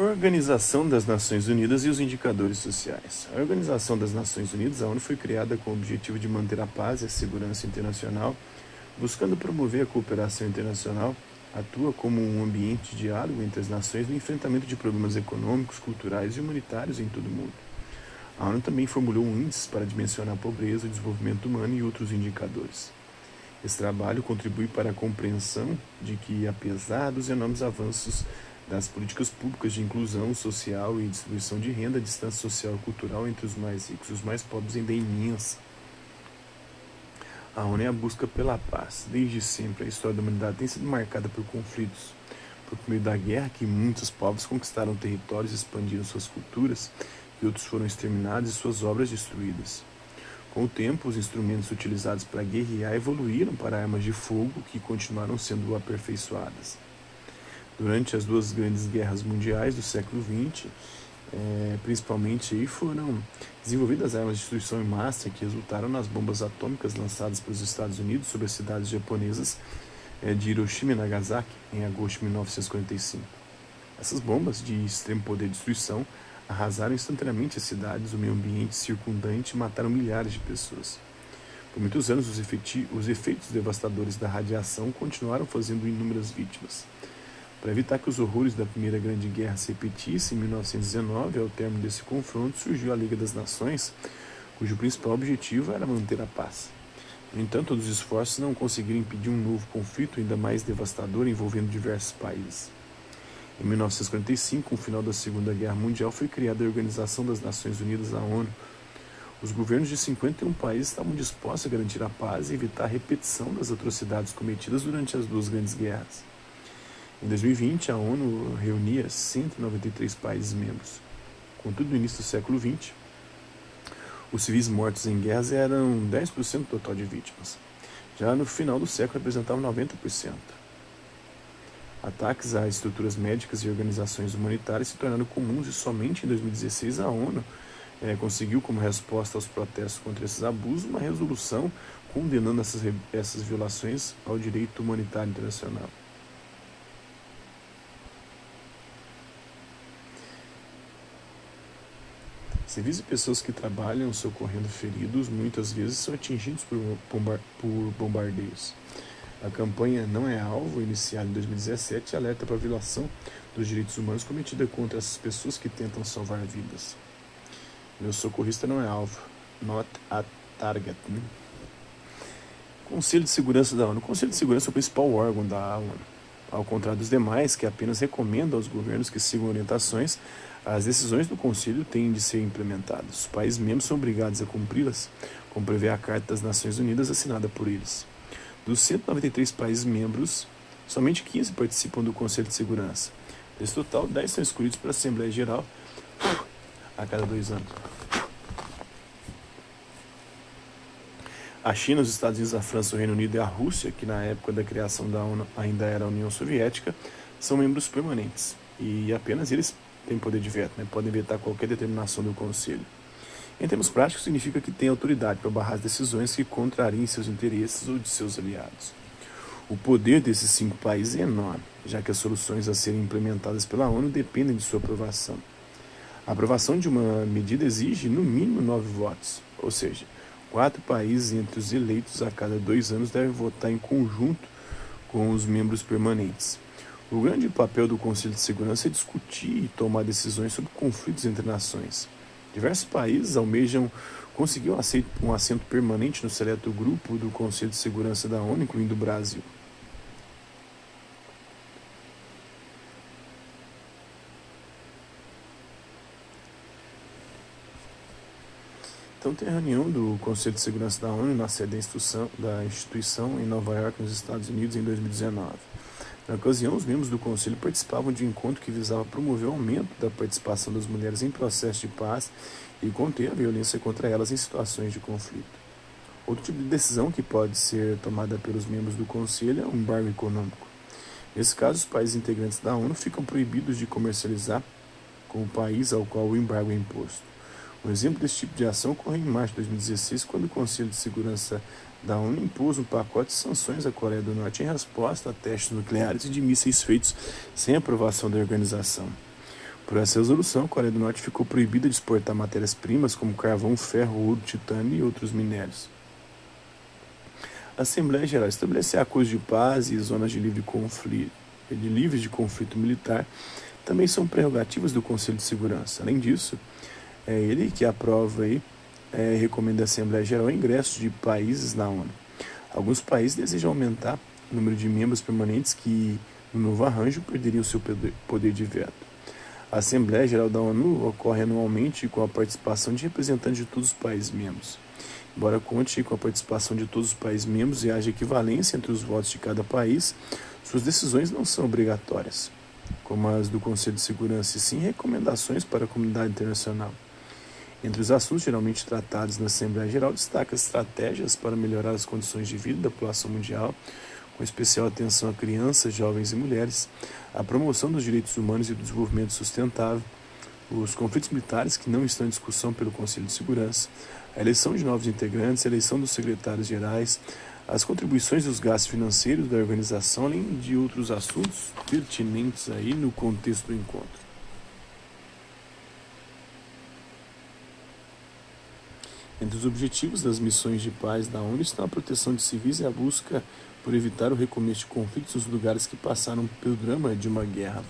Organização das Nações Unidas e os indicadores sociais. A Organização das Nações Unidas, a ONU, foi criada com o objetivo de manter a paz e a segurança internacional, buscando promover a cooperação internacional, atua como um ambiente de diálogo entre as nações no enfrentamento de problemas econômicos, culturais e humanitários em todo o mundo. A ONU também formulou um índice para dimensionar a pobreza, o desenvolvimento humano e outros indicadores. Esse trabalho contribui para a compreensão de que, apesar dos enormes avanços das políticas públicas de inclusão social e distribuição de renda, a distância social e cultural entre os mais ricos e os mais pobres ainda é imensa. A ONU é a busca pela paz. Desde sempre, a história da humanidade tem sido marcada por conflitos. Por meio da guerra, que muitos povos conquistaram territórios e expandiram suas culturas, e outros foram exterminados e suas obras destruídas. Com o tempo, os instrumentos utilizados para guerrear evoluíram para armas de fogo que continuaram sendo aperfeiçoadas. Durante as duas grandes guerras mundiais do século XX, é, principalmente aí foram desenvolvidas armas de destruição em massa que resultaram nas bombas atômicas lançadas pelos Estados Unidos sobre as cidades japonesas é, de Hiroshima e Nagasaki em agosto de 1945. Essas bombas de extremo poder de destruição arrasaram instantaneamente as cidades, o meio ambiente circundante e mataram milhares de pessoas. Por muitos anos, os, os efeitos devastadores da radiação continuaram fazendo inúmeras vítimas. Para evitar que os horrores da Primeira Grande Guerra se repetissem, em 1919, ao término desse confronto, surgiu a Liga das Nações, cujo principal objetivo era manter a paz. No entanto, os esforços não conseguiram impedir um novo conflito ainda mais devastador envolvendo diversos países. Em 1945, com o final da Segunda Guerra Mundial, foi criada a Organização das Nações Unidas, a ONU. Os governos de 51 países estavam dispostos a garantir a paz e evitar a repetição das atrocidades cometidas durante as duas grandes guerras. Em 2020, a ONU reunia 193 países membros. Contudo, no início do século XX, os civis mortos em guerras eram 10% do total de vítimas. Já no final do século, representavam 90%. Ataques a estruturas médicas e organizações humanitárias se tornaram comuns e somente em 2016 a ONU é, conseguiu, como resposta aos protestos contra esses abusos, uma resolução condenando essas, essas violações ao direito humanitário internacional. Civis e pessoas que trabalham socorrendo feridos muitas vezes são atingidos por, por bombardeios. A campanha Não é Alvo, iniciada em 2017, alerta para a violação dos direitos humanos cometida contra essas pessoas que tentam salvar vidas. Meu socorrista não é alvo, not a target. Né? Conselho de Segurança da ONU. O Conselho de Segurança é o principal órgão da ONU. Ao contrário dos demais, que apenas recomenda aos governos que sigam orientações, as decisões do Conselho têm de ser implementadas. Os países membros são obrigados a cumpri-las, como prevê a Carta das Nações Unidas assinada por eles. Dos 193 países membros, somente 15 participam do Conselho de Segurança. Desse total, 10 são escolhidos para a Assembleia Geral a cada dois anos. A China, os Estados Unidos, a França, o Reino Unido e a Rússia, que na época da criação da ONU ainda era a União Soviética, são membros permanentes. E apenas eles têm poder de veto, né? podem vetar qualquer determinação do Conselho. Em termos práticos, significa que tem autoridade para barrar as decisões que contrariem seus interesses ou de seus aliados. O poder desses cinco países é enorme, já que as soluções a serem implementadas pela ONU dependem de sua aprovação. A aprovação de uma medida exige, no mínimo, nove votos, ou seja, quatro países entre os eleitos a cada dois anos devem votar em conjunto com os membros permanentes. O grande papel do Conselho de Segurança é discutir e tomar decisões sobre conflitos entre nações. Diversos países almejam conseguir um assento permanente no seleto grupo do Conselho de Segurança da ONU, incluindo o Brasil. Então tem a reunião do Conselho de Segurança da ONU na sede da instituição, da instituição em Nova York, nos Estados Unidos, em 2019. Na ocasião, os membros do Conselho participavam de um encontro que visava promover o aumento da participação das mulheres em processos de paz e conter a violência contra elas em situações de conflito. Outro tipo de decisão que pode ser tomada pelos membros do Conselho é o um embargo econômico. Nesse caso, os países integrantes da ONU ficam proibidos de comercializar com o país ao qual o embargo é imposto. Um exemplo desse tipo de ação ocorreu em março de 2016, quando o Conselho de Segurança da ONU impôs um pacote de sanções à Coreia do Norte em resposta a testes nucleares e de mísseis feitos sem aprovação da organização. Por essa resolução, a Coreia do Norte ficou proibida de exportar matérias-primas como carvão, ferro, ouro, titânio e outros minérios. A Assembleia Geral estabelecer acordos de paz e zonas de livre conflito, de livres de conflito militar também são prerrogativas do Conselho de Segurança. Além disso, é ele que aprova e é, recomenda à Assembleia Geral o ingresso de países na ONU. Alguns países desejam aumentar o número de membros permanentes que, no novo arranjo, perderiam seu poder de veto. A Assembleia Geral da ONU ocorre anualmente com a participação de representantes de todos os países membros. Embora conte com a participação de todos os países membros e haja equivalência entre os votos de cada país, suas decisões não são obrigatórias, como as do Conselho de Segurança, e sim recomendações para a comunidade internacional. Entre os assuntos geralmente tratados na Assembleia Geral, destaca estratégias para melhorar as condições de vida da população mundial, com especial atenção a crianças, jovens e mulheres, a promoção dos direitos humanos e do desenvolvimento sustentável, os conflitos militares que não estão em discussão pelo Conselho de Segurança, a eleição de novos integrantes, a eleição dos secretários gerais, as contribuições e os gastos financeiros da organização, além de outros assuntos pertinentes aí no contexto do encontro. Entre os objetivos das missões de paz da ONU estão a proteção de civis e a busca por evitar o recomeço de conflitos nos lugares que passaram pelo drama de uma guerra.